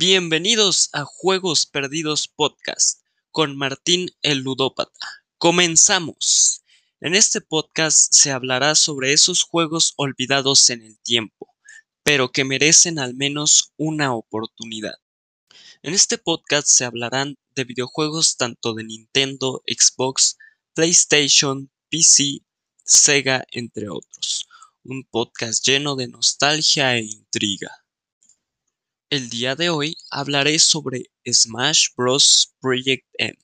Bienvenidos a Juegos Perdidos Podcast con Martín el Ludópata. Comenzamos. En este podcast se hablará sobre esos juegos olvidados en el tiempo, pero que merecen al menos una oportunidad. En este podcast se hablarán de videojuegos tanto de Nintendo, Xbox, PlayStation, PC, Sega, entre otros. Un podcast lleno de nostalgia e intriga. El día de hoy hablaré sobre Smash Bros. Project M.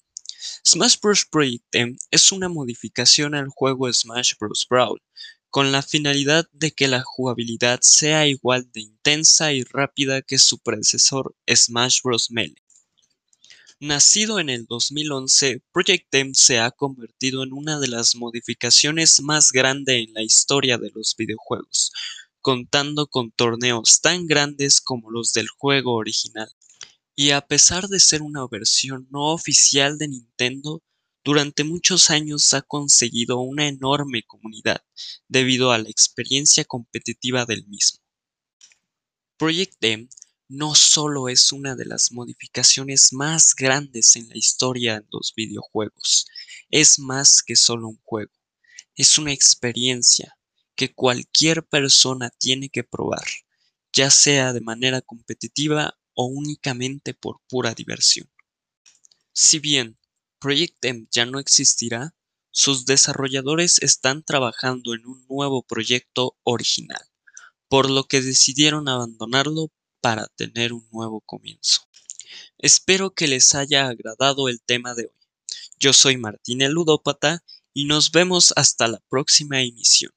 Smash Bros. Project M es una modificación al juego Smash Bros. Brawl, con la finalidad de que la jugabilidad sea igual de intensa y rápida que su predecesor Smash Bros. Melee. Nacido en el 2011, Project M se ha convertido en una de las modificaciones más grandes en la historia de los videojuegos, contando con torneos tan grandes como los del juego original. Y a pesar de ser una versión no oficial de Nintendo, durante muchos años ha conseguido una enorme comunidad debido a la experiencia competitiva del mismo. Project M no solo es una de las modificaciones más grandes en la historia de los videojuegos, es más que solo un juego, es una experiencia, que cualquier persona tiene que probar, ya sea de manera competitiva o únicamente por pura diversión. Si bien Project M ya no existirá, sus desarrolladores están trabajando en un nuevo proyecto original, por lo que decidieron abandonarlo para tener un nuevo comienzo. Espero que les haya agradado el tema de hoy. Yo soy Martín el Ludópata y nos vemos hasta la próxima emisión.